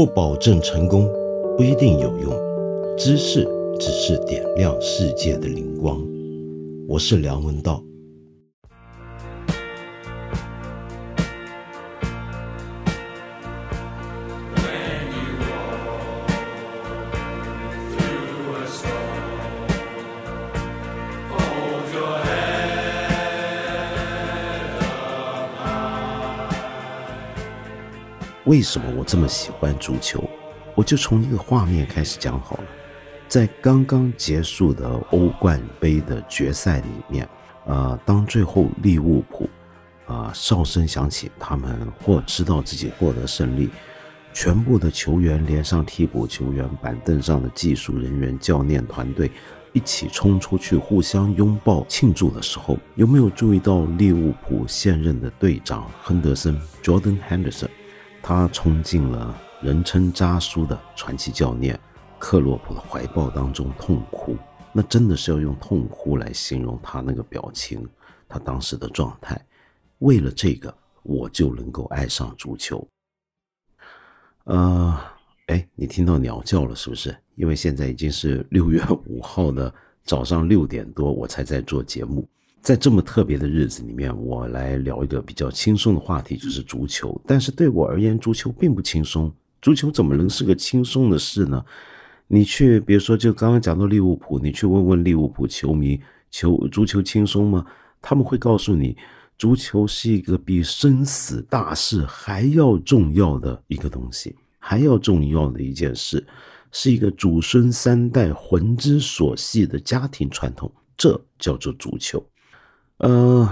不保证成功，不一定有用。知识只是点亮世界的灵光。我是梁文道。为什么我这么喜欢足球？我就从一个画面开始讲好了。在刚刚结束的欧冠杯的决赛里面，呃，当最后利物浦，啊，哨声响起，他们或知道自己获得胜利，全部的球员连上替补球员、板凳上的技术人员、教练团队一起冲出去，互相拥抱庆祝的时候，有没有注意到利物浦现任的队长亨德森 （Jordan Henderson）？他冲进了人称“渣叔”的传奇教练克洛普的怀抱当中痛哭，那真的是要用痛哭来形容他那个表情，他当时的状态。为了这个，我就能够爱上足球。呃，哎，你听到鸟叫了是不是？因为现在已经是六月五号的早上六点多，我才在做节目。在这么特别的日子里面，我来聊一个比较轻松的话题，就是足球。但是对我而言，足球并不轻松。足球怎么能是个轻松的事呢？你去，比如说，就刚刚讲到利物浦，你去问问利物浦球迷，球足球轻松吗？他们会告诉你，足球是一个比生死大事还要重要的一个东西，还要重要的一件事，是一个祖孙三代魂之所系的家庭传统，这叫做足球。呃，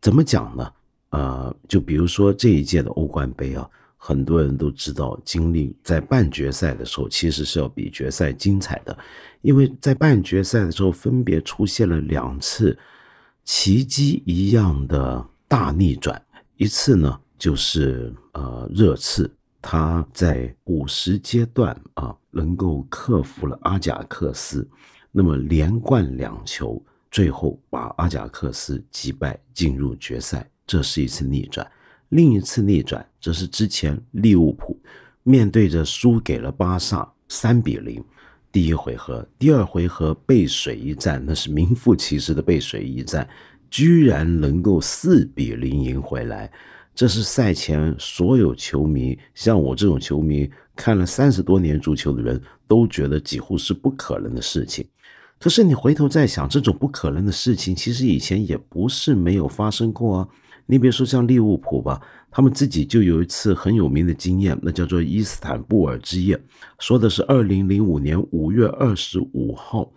怎么讲呢？呃，就比如说这一届的欧冠杯啊，很多人都知道，经历在半决赛的时候，其实是要比决赛精彩的，因为在半决赛的时候，分别出现了两次奇迹一样的大逆转。一次呢，就是呃热刺，他在五十阶段啊，能够克服了阿贾克斯，那么连贯两球。最后把阿贾克斯击败，进入决赛，这是一次逆转。另一次逆转则是之前利物浦面对着输给了巴萨三比零，第一回合、第二回合背水一战，那是名副其实的背水一战，居然能够四比零赢回来。这是赛前所有球迷，像我这种球迷看了三十多年足球的人都觉得几乎是不可能的事情。可是你回头再想，这种不可能的事情，其实以前也不是没有发生过啊。你比如说像利物浦吧，他们自己就有一次很有名的经验，那叫做伊斯坦布尔之夜，说的是二零零五年五月二十五号，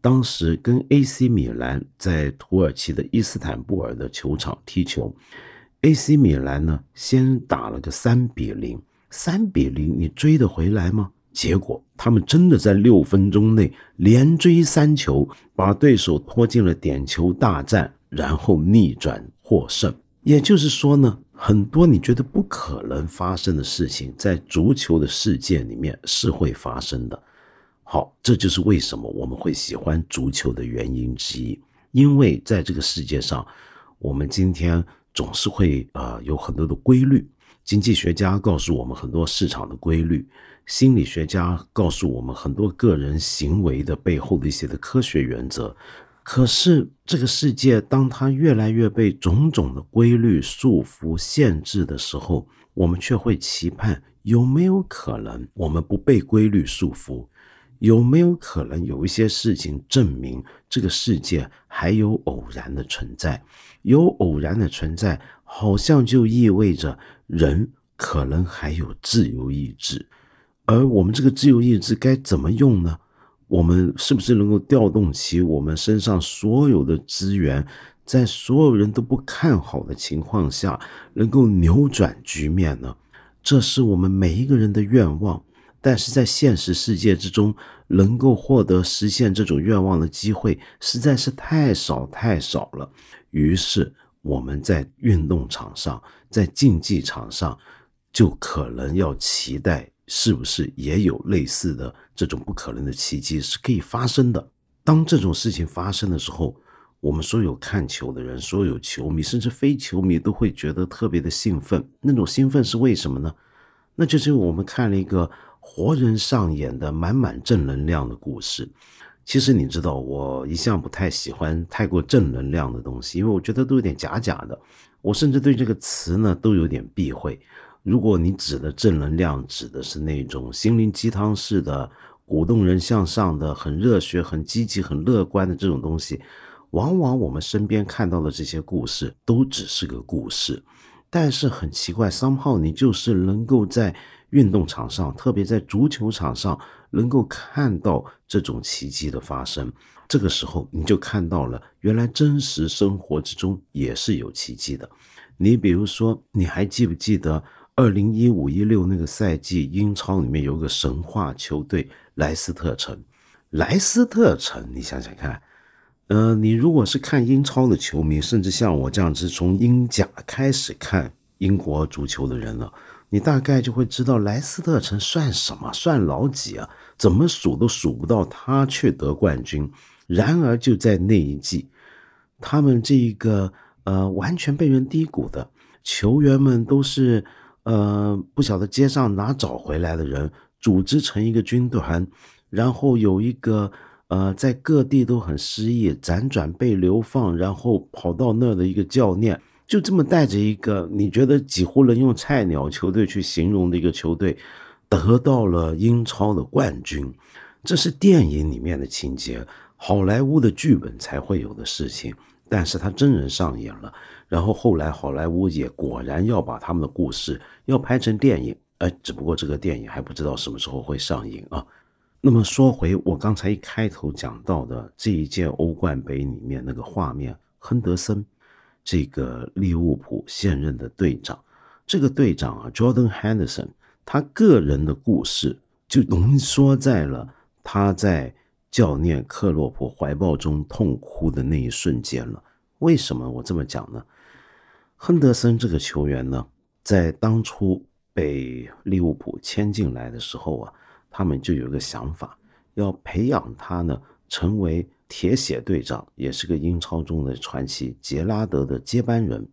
当时跟 AC 米兰在土耳其的伊斯坦布尔的球场踢球，AC 米兰呢先打了个三比零，三比零你追得回来吗？结果，他们真的在六分钟内连追三球，把对手拖进了点球大战，然后逆转获胜。也就是说呢，很多你觉得不可能发生的事情，在足球的世界里面是会发生的。好，这就是为什么我们会喜欢足球的原因之一。因为在这个世界上，我们今天总是会呃有很多的规律。经济学家告诉我们很多市场的规律，心理学家告诉我们很多个人行为的背后的一些的科学原则。可是这个世界，当它越来越被种种的规律束缚、限制的时候，我们却会期盼：有没有可能我们不被规律束缚？有没有可能有一些事情证明这个世界还有偶然的存在？有偶然的存在，好像就意味着。人可能还有自由意志，而我们这个自由意志该怎么用呢？我们是不是能够调动起我们身上所有的资源，在所有人都不看好的情况下，能够扭转局面呢？这是我们每一个人的愿望，但是在现实世界之中，能够获得实现这种愿望的机会实在是太少太少了。于是。我们在运动场上，在竞技场上，就可能要期待，是不是也有类似的这种不可能的奇迹是可以发生的？当这种事情发生的时候，我们所有看球的人，所有球迷，甚至非球迷都会觉得特别的兴奋。那种兴奋是为什么呢？那就是我们看了一个活人上演的满满正能量的故事。其实你知道，我一向不太喜欢太过正能量的东西，因为我觉得都有点假假的。我甚至对这个词呢都有点避讳。如果你指的正能量，指的是那种心灵鸡汤式的、鼓动人向上的、很热血、很积极、很乐观的这种东西，往往我们身边看到的这些故事都只是个故事。但是很奇怪，somehow 你就是能够在运动场上，特别在足球场上。能够看到这种奇迹的发生，这个时候你就看到了，原来真实生活之中也是有奇迹的。你比如说，你还记不记得二零一五一六那个赛季，英超里面有个神话球队莱斯特城？莱斯特城，你想想看，呃，你如果是看英超的球迷，甚至像我这样子从英甲开始看英国足球的人了。你大概就会知道莱斯特城算什么，算老几啊？怎么数都数不到他却得冠军。然而就在那一季，他们这一个呃完全被人低估的球员们都是呃不晓得街上哪找回来的人，组织成一个军团，然后有一个呃在各地都很失意、辗转被流放，然后跑到那儿的一个教练。就这么带着一个你觉得几乎能用菜鸟球队去形容的一个球队，得到了英超的冠军，这是电影里面的情节，好莱坞的剧本才会有的事情。但是他真人上演了，然后后来好莱坞也果然要把他们的故事要拍成电影，哎，只不过这个电影还不知道什么时候会上映啊。那么说回我刚才一开头讲到的这一届欧冠杯里面那个画面，亨德森。这个利物浦现任的队长，这个队长啊，Jordan Henderson，他个人的故事就浓缩在了他在教练克洛普怀抱中痛哭的那一瞬间了。为什么我这么讲呢？亨德森这个球员呢，在当初被利物浦签进来的时候啊，他们就有一个想法，要培养他呢，成为。铁血队长也是个英超中的传奇，杰拉德的接班人。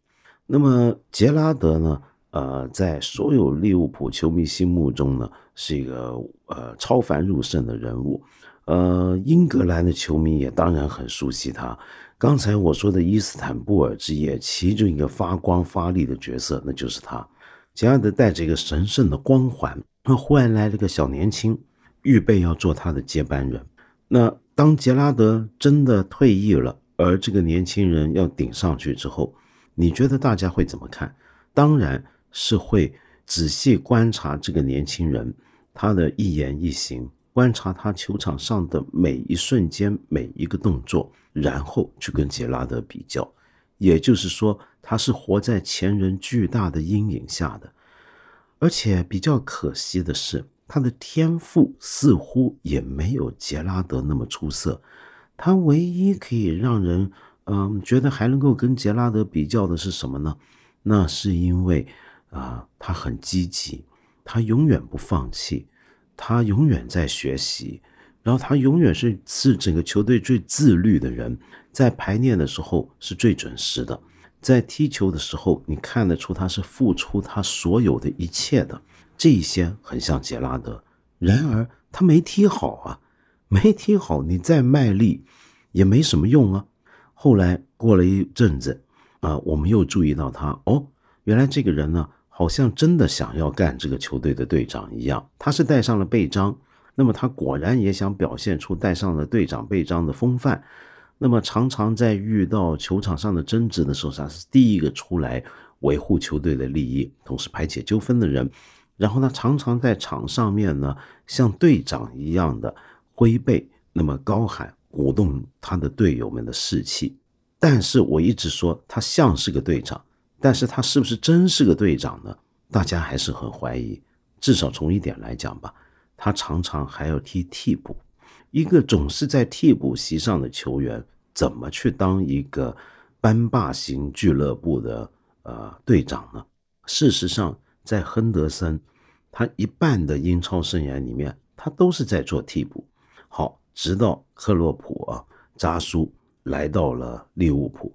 那么杰拉德呢？呃，在所有利物浦球迷心目中呢，是一个呃超凡入圣的人物。呃，英格兰的球迷也当然很熟悉他。刚才我说的伊斯坦布尔之夜，其中一个发光发力的角色，那就是他。杰拉德带着一个神圣的光环，那忽然来了个小年轻，预备要做他的接班人。那。当杰拉德真的退役了，而这个年轻人要顶上去之后，你觉得大家会怎么看？当然是会仔细观察这个年轻人他的一言一行，观察他球场上的每一瞬间、每一个动作，然后去跟杰拉德比较。也就是说，他是活在前人巨大的阴影下的。而且比较可惜的是。他的天赋似乎也没有杰拉德那么出色，他唯一可以让人嗯觉得还能够跟杰拉德比较的是什么呢？那是因为啊他很积极，他永远不放弃，他永远在学习，然后他永远是是整个球队最自律的人，在排练的时候是最准时的，在踢球的时候你看得出他是付出他所有的一切的。这一些很像杰拉德，然而他没踢好啊，没踢好，你再卖力也没什么用啊。后来过了一阵子，啊，我们又注意到他，哦，原来这个人呢，好像真的想要干这个球队的队长一样。他是带上了背章，那么他果然也想表现出带上了队长背章的风范。那么常常在遇到球场上的争执的时候，他是第一个出来维护球队的利益，同时排解纠纷的人。然后呢，常常在场上面呢，像队长一样的挥背，那么高喊，鼓动他的队友们的士气。但是我一直说他像是个队长，但是他是不是真是个队长呢？大家还是很怀疑。至少从一点来讲吧，他常常还要踢替补。一个总是在替补席上的球员，怎么去当一个班霸型俱乐部的呃队长呢？事实上。在亨德森，他一半的英超生涯里面，他都是在做替补。好，直到克洛普啊扎苏来到了利物浦。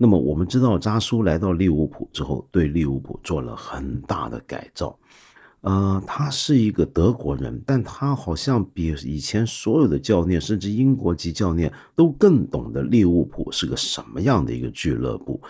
那么我们知道，扎苏来到利物浦之后，对利物浦做了很大的改造。呃，他是一个德国人，但他好像比以前所有的教练，甚至英国籍教练都更懂得利物浦是个什么样的一个俱乐部。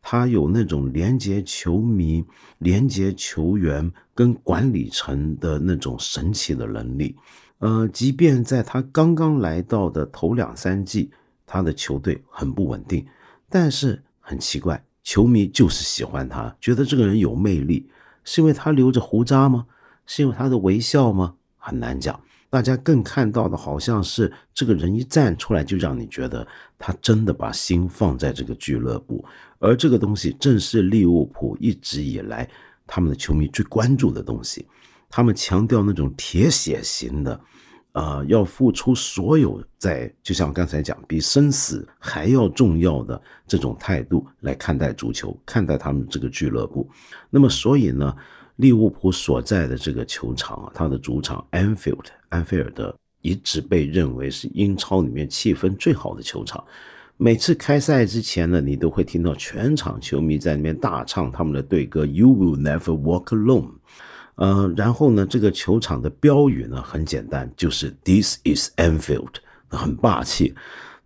他有那种连接球迷、连接球员跟管理层的那种神奇的能力。呃，即便在他刚刚来到的头两三季，他的球队很不稳定，但是很奇怪，球迷就是喜欢他，觉得这个人有魅力。是因为他留着胡渣吗？是因为他的微笑吗？很难讲。大家更看到的好像是这个人一站出来，就让你觉得他真的把心放在这个俱乐部。而这个东西正是利物浦一直以来他们的球迷最关注的东西。他们强调那种铁血型的，呃，要付出所有，在就像刚才讲，比生死还要重要的这种态度来看待足球，看待他们这个俱乐部。那么，所以呢，利物浦所在的这个球场啊，它的主场 Anfield，安菲尔德一直被认为是英超里面气氛最好的球场。每次开赛之前呢，你都会听到全场球迷在那边大唱他们的队歌 “You will never walk alone”。呃，然后呢，这个球场的标语呢很简单，就是 “This is Anfield”，很霸气。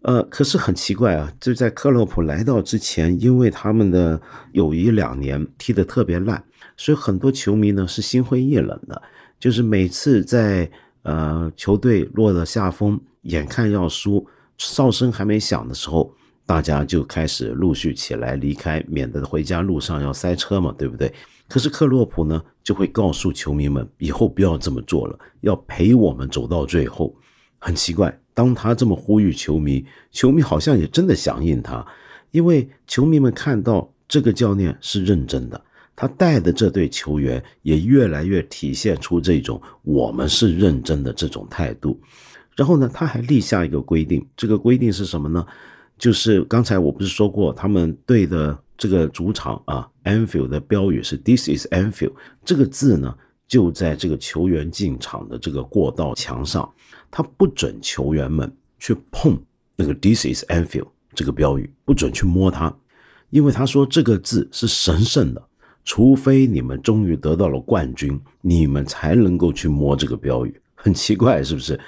呃，可是很奇怪啊，就在克洛普来到之前，因为他们的有一两年踢得特别烂，所以很多球迷呢是心灰意冷的。就是每次在呃球队落了下风，眼看要输。哨声还没响的时候，大家就开始陆续起来离开，免得回家路上要塞车嘛，对不对？可是克洛普呢，就会告诉球迷们，以后不要这么做了，要陪我们走到最后。很奇怪，当他这么呼吁球迷，球迷好像也真的响应他，因为球迷们看到这个教练是认真的，他带的这队球员也越来越体现出这种我们是认真的这种态度。然后呢，他还立下一个规定，这个规定是什么呢？就是刚才我不是说过，他们队的这个主场啊，Anfield 的标语是 “This is Anfield”，这个字呢就在这个球员进场的这个过道墙上，他不准球员们去碰那个 “This is Anfield” 这个标语，不准去摸它，因为他说这个字是神圣的，除非你们终于得到了冠军，你们才能够去摸这个标语。很奇怪，是不是？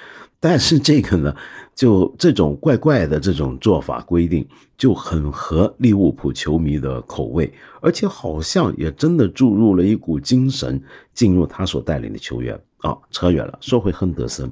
但是这个呢，就这种怪怪的这种做法规定，就很合利物浦球迷的口味，而且好像也真的注入了一股精神进入他所带领的球员啊。扯远了，说回亨德森，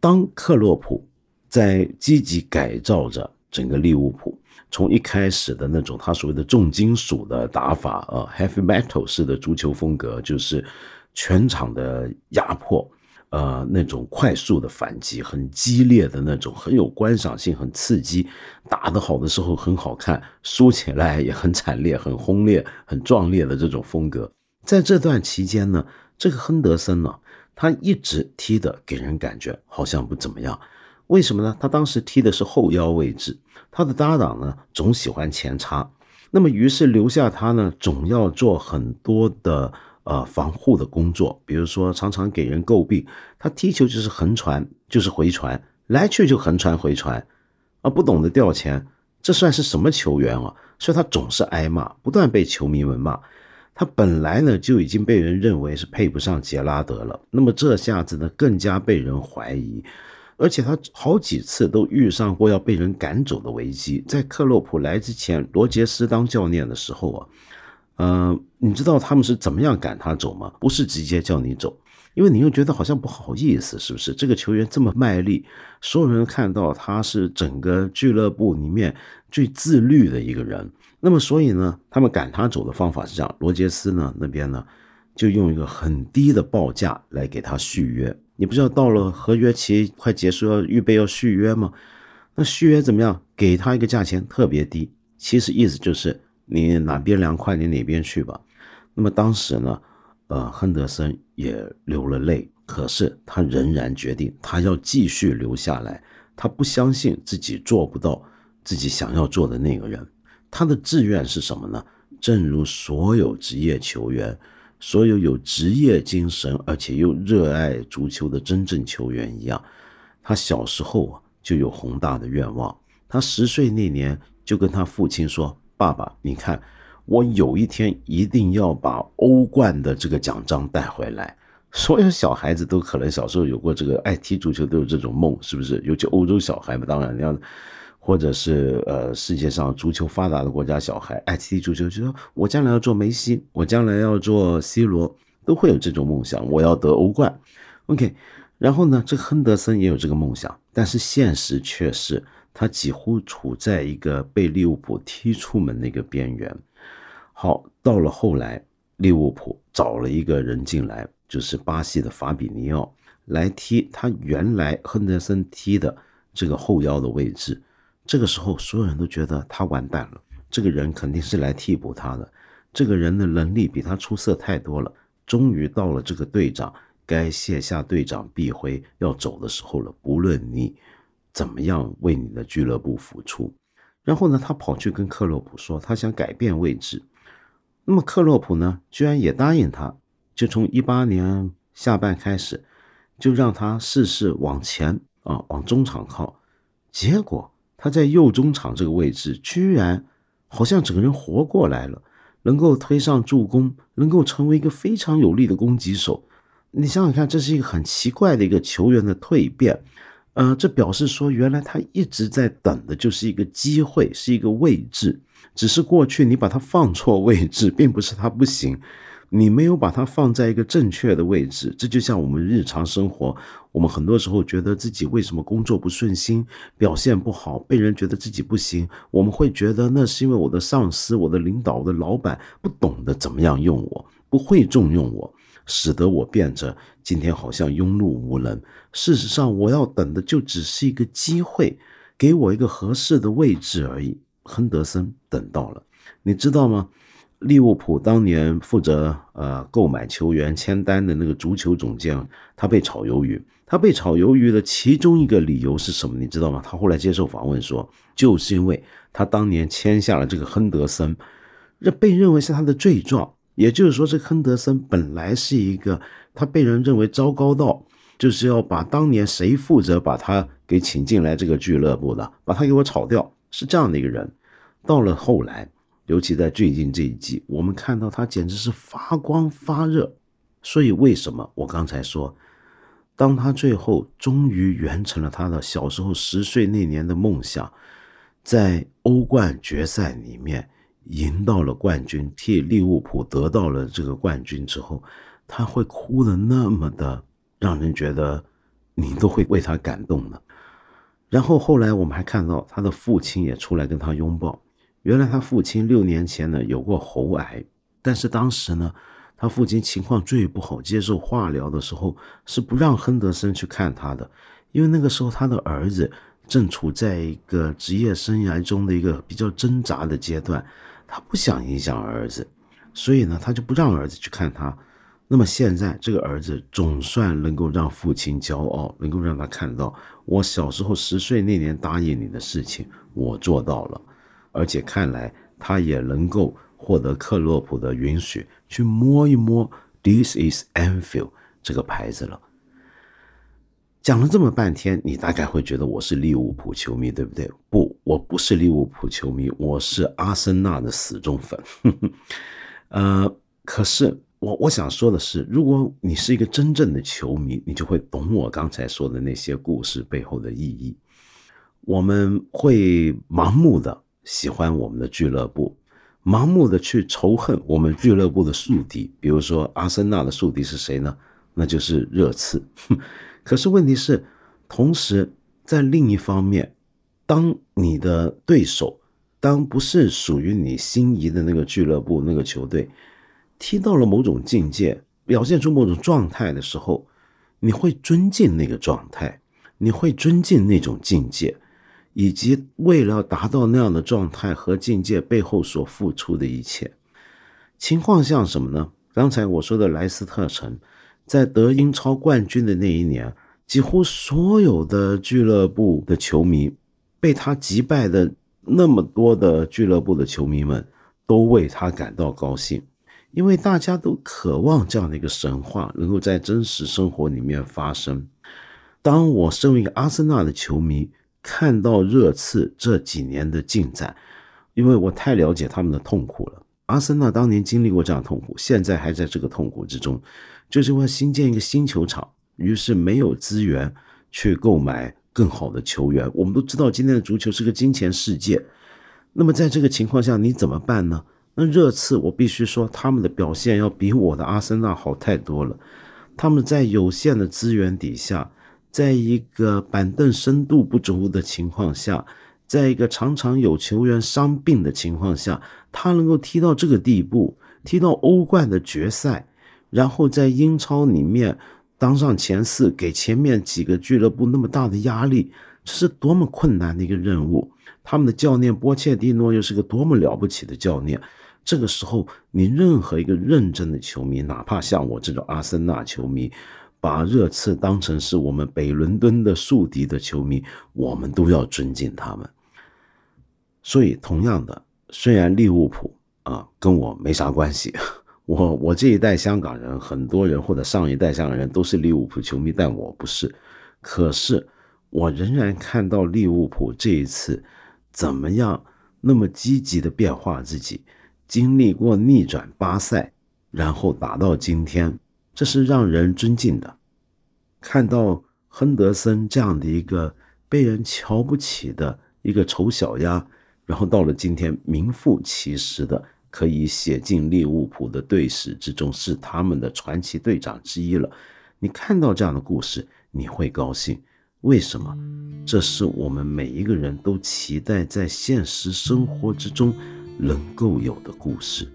当克洛普在积极改造着整个利物浦，从一开始的那种他所谓的重金属的打法啊，heavy metal 式的足球风格，就是全场的压迫。呃，那种快速的反击，很激烈的那种，很有观赏性，很刺激。打得好的时候很好看，输起来也很惨烈、很轰烈、很壮烈的这种风格。在这段期间呢，这个亨德森呢，他一直踢的给人感觉好像不怎么样。为什么呢？他当时踢的是后腰位置，他的搭档呢总喜欢前插，那么于是留下他呢，总要做很多的。呃，防护的工作，比如说常常给人诟病，他踢球就是横传，就是回传，来去就横传回传，啊，不懂得吊钱，这算是什么球员啊？所以他总是挨骂，不断被球迷们骂。他本来呢就已经被人认为是配不上杰拉德了，那么这下子呢更加被人怀疑，而且他好几次都遇上过要被人赶走的危机。在克洛普来之前，罗杰斯当教练的时候啊。嗯，你知道他们是怎么样赶他走吗？不是直接叫你走，因为你又觉得好像不好意思，是不是？这个球员这么卖力，所有人看到他是整个俱乐部里面最自律的一个人，那么所以呢，他们赶他走的方法是这样：罗杰斯呢那边呢，就用一个很低的报价来给他续约。你不知道到了合约期快结束要预备要续约吗？那续约怎么样？给他一个价钱特别低，其实意思就是。你哪边凉快，你哪边去吧。那么当时呢，呃，亨德森也流了泪，可是他仍然决定，他要继续留下来。他不相信自己做不到自己想要做的那个人。他的志愿是什么呢？正如所有职业球员，所有有职业精神而且又热爱足球的真正球员一样，他小时候啊就有宏大的愿望。他十岁那年就跟他父亲说。爸爸，你看，我有一天一定要把欧冠的这个奖章带回来。所有小孩子都可能小时候有过这个爱踢足球，都有这种梦，是不是？尤其欧洲小孩嘛，当然要，或者是呃世界上足球发达的国家小孩爱踢足球，就说我将来要做梅西，我将来要做 C 罗，都会有这种梦想，我要得欧冠。OK，然后呢，这亨德森也有这个梦想，但是现实却是他几乎处在一个被利物浦踢出门的一个边缘。好，到了后来，利物浦找了一个人进来。就是巴西的法比尼奥来踢他原来亨德森踢的这个后腰的位置，这个时候所有人都觉得他完蛋了，这个人肯定是来替补他的，这个人的能力比他出色太多了。终于到了这个队长该卸下队长臂徽要走的时候了，不论你怎么样为你的俱乐部付出，然后呢，他跑去跟克洛普说他想改变位置，那么克洛普呢，居然也答应他。就从一八年下半开始，就让他试试往前啊，往中场靠。结果他在右中场这个位置，居然好像整个人活过来了，能够推上助攻，能够成为一个非常有力的攻击手。你想想看，这是一个很奇怪的一个球员的蜕变。呃，这表示说，原来他一直在等的就是一个机会，是一个位置。只是过去你把它放错位置，并不是他不行。你没有把它放在一个正确的位置，这就像我们日常生活，我们很多时候觉得自己为什么工作不顺心，表现不好，被人觉得自己不行，我们会觉得那是因为我的上司、我的领导、我的老板不懂得怎么样用我，不会重用我，使得我变着今天好像庸碌无能。事实上，我要等的就只是一个机会，给我一个合适的位置而已。亨德森等到了，你知道吗？利物浦当年负责呃购买球员签单的那个足球总监，他被炒鱿鱼。他被炒鱿鱼的其中一个理由是什么？你知道吗？他后来接受访问说，就是因为他当年签下了这个亨德森，这被认为是他的罪状。也就是说，这亨德森本来是一个他被人认为糟糕到就是要把当年谁负责把他给请进来这个俱乐部的，把他给我炒掉，是这样的一个人。到了后来。尤其在最近这一季，我们看到他简直是发光发热。所以为什么我刚才说，当他最后终于完成了他的小时候十岁那年的梦想，在欧冠决赛里面赢到了冠军，替利物浦得到了这个冠军之后，他会哭的那么的让人觉得你都会为他感动的。然后后来我们还看到他的父亲也出来跟他拥抱。原来他父亲六年前呢有过喉癌，但是当时呢，他父亲情况最不好，接受化疗的时候是不让亨德森去看他的，因为那个时候他的儿子正处在一个职业生涯中的一个比较挣扎的阶段，他不想影响儿子，所以呢，他就不让儿子去看他。那么现在这个儿子总算能够让父亲骄傲，能够让他看到我小时候十岁那年答应你的事情，我做到了。而且看来他也能够获得克洛普的允许，去摸一摸 “This is Anfield” 这个牌子了。讲了这么半天，你大概会觉得我是利物浦球迷，对不对？不，我不是利物浦球迷，我是阿森纳的死忠粉。呃，可是我我想说的是，如果你是一个真正的球迷，你就会懂我刚才说的那些故事背后的意义。我们会盲目的。喜欢我们的俱乐部，盲目的去仇恨我们俱乐部的宿敌。比如说，阿森纳的宿敌是谁呢？那就是热刺。可是问题是，同时在另一方面，当你的对手，当不是属于你心仪的那个俱乐部、那个球队，踢到了某种境界，表现出某种状态的时候，你会尊敬那个状态，你会尊敬那种境界。以及为了达到那样的状态和境界背后所付出的一切，情况像什么呢？刚才我说的莱斯特城，在得英超冠军的那一年，几乎所有的俱乐部的球迷，被他击败的那么多的俱乐部的球迷们，都为他感到高兴，因为大家都渴望这样的一个神话能够在真实生活里面发生。当我身为一个阿森纳的球迷。看到热刺这几年的进展，因为我太了解他们的痛苦了。阿森纳当年经历过这样痛苦，现在还在这个痛苦之中，就是为新建一个新球场，于是没有资源去购买更好的球员。我们都知道，今天的足球是个金钱世界。那么在这个情况下，你怎么办呢？那热刺，我必须说，他们的表现要比我的阿森纳好太多了。他们在有限的资源底下，在一个板凳深度不足的情况下，在一个常常有球员伤病的情况下，他能够踢到这个地步，踢到欧冠的决赛，然后在英超里面当上前四，给前面几个俱乐部那么大的压力，这是多么困难的一个任务。他们的教练波切蒂诺又是个多么了不起的教练。这个时候，你任何一个认真的球迷，哪怕像我这种阿森纳球迷，把热刺当成是我们北伦敦的宿敌的球迷，我们都要尊敬他们。所以，同样的，虽然利物浦啊跟我没啥关系，我我这一代香港人，很多人或者上一代香港人都是利物浦球迷，但我不是。可是，我仍然看到利物浦这一次怎么样那么积极的变化自己。经历过逆转巴塞，然后打到今天，这是让人尊敬的。看到亨德森这样的一个被人瞧不起的一个丑小鸭，然后到了今天名副其实的可以写进利物浦的队史之中，是他们的传奇队长之一了。你看到这样的故事，你会高兴。为什么？这是我们每一个人都期待在现实生活之中。能够有的故事，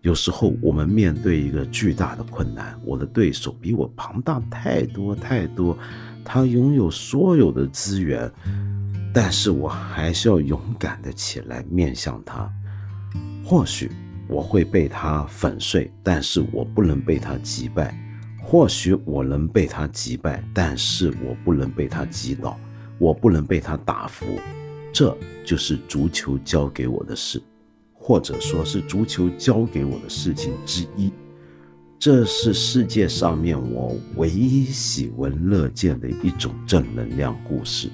有时候我们面对一个巨大的困难，我的对手比我庞大太多太多，他拥有所有的资源，但是我还是要勇敢的起来面向他。或许我会被他粉碎，但是我不能被他击败；或许我能被他击败，但是我不能被他击倒，我不能被他打服。这就是足球教给我的事。或者说是足球教给我的事情之一，这是世界上面我唯一喜闻乐见的一种正能量故事。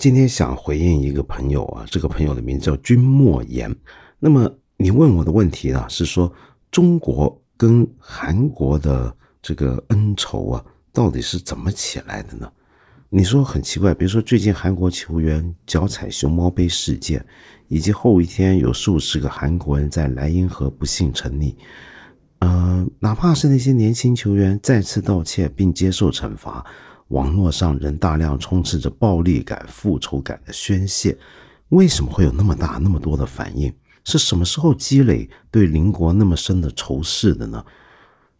今天想回应一个朋友啊，这个朋友的名字叫君莫言。那么你问我的问题啊，是说中国跟韩国的这个恩仇啊，到底是怎么起来的呢？你说很奇怪，比如说最近韩国球员脚踩熊猫杯事件，以及后一天有数十个韩国人在莱茵河不幸沉溺，呃，哪怕是那些年轻球员再次道歉并接受惩罚。网络上仍大量充斥着暴力感、复仇感的宣泄，为什么会有那么大、那么多的反应？是什么时候积累对邻国那么深的仇视的呢？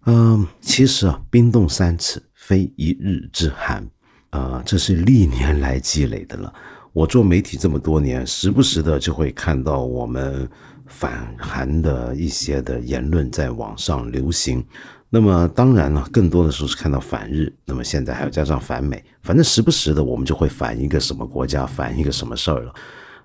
嗯，其实啊，冰冻三尺，非一日之寒，啊，这是历年来积累的了。我做媒体这么多年，时不时的就会看到我们反韩的一些的言论在网上流行。那么当然了，更多的时候是看到反日，那么现在还要加上反美，反正时不时的我们就会反一个什么国家，反一个什么事儿了。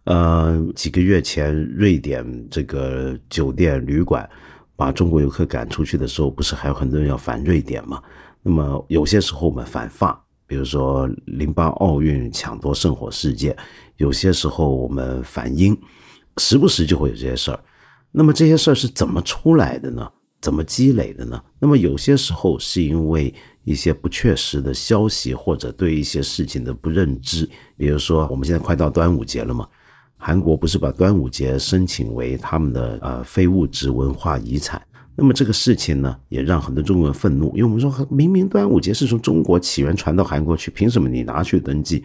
呃，几个月前，瑞典这个酒店旅馆把中国游客赶出去的时候，不是还有很多人要反瑞典吗？那么有些时候我们反法，比如说零八奥运抢夺圣火事件，有些时候我们反英，时不时就会有这些事儿。那么这些事儿是怎么出来的呢？怎么积累的呢？那么有些时候是因为一些不确实的消息，或者对一些事情的不认知。比如说，我们现在快到端午节了嘛，韩国不是把端午节申请为他们的呃非物质文化遗产？那么这个事情呢，也让很多中国人愤怒，因为我们说明明端午节是从中国起源传到韩国去，凭什么你拿去登记？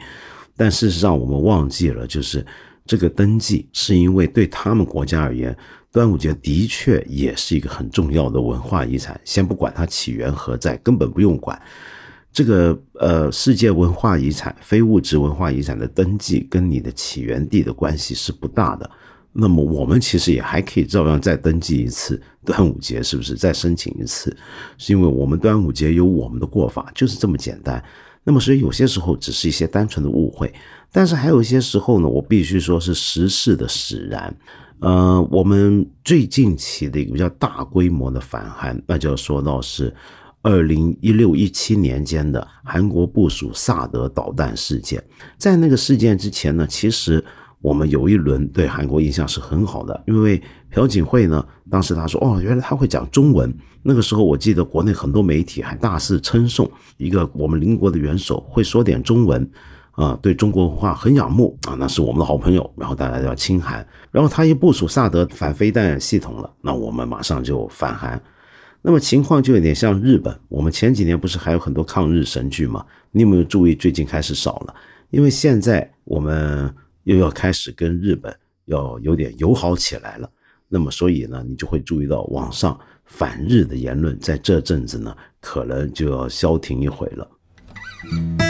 但事实上我们忘记了，就是这个登记是因为对他们国家而言。端午节的确也是一个很重要的文化遗产，先不管它起源何在，根本不用管。这个呃，世界文化遗产、非物质文化遗产的登记跟你的起源地的关系是不大的。那么我们其实也还可以照样再登记一次端午节，是不是？再申请一次，是因为我们端午节有我们的过法，就是这么简单。那么所以有些时候只是一些单纯的误会。但是还有一些时候呢，我必须说是时事的使然。呃，我们最近期的一个比较大规模的反韩，那就要说到是二零一六一七年间的韩国部署萨德导弹事件。在那个事件之前呢，其实我们有一轮对韩国印象是很好的，因为朴槿惠呢，当时他说哦，原来他会讲中文。那个时候我记得国内很多媒体还大肆称颂一个我们邻国的元首会说点中文。啊，对中国文化很仰慕啊，那是我们的好朋友。然后大家叫亲韩，然后他一部署萨德反飞弹系统了，那我们马上就反韩。那么情况就有点像日本，我们前几年不是还有很多抗日神剧吗？你有没有注意最近开始少了？因为现在我们又要开始跟日本要有点友好起来了。那么所以呢，你就会注意到网上反日的言论在这阵子呢，可能就要消停一回了。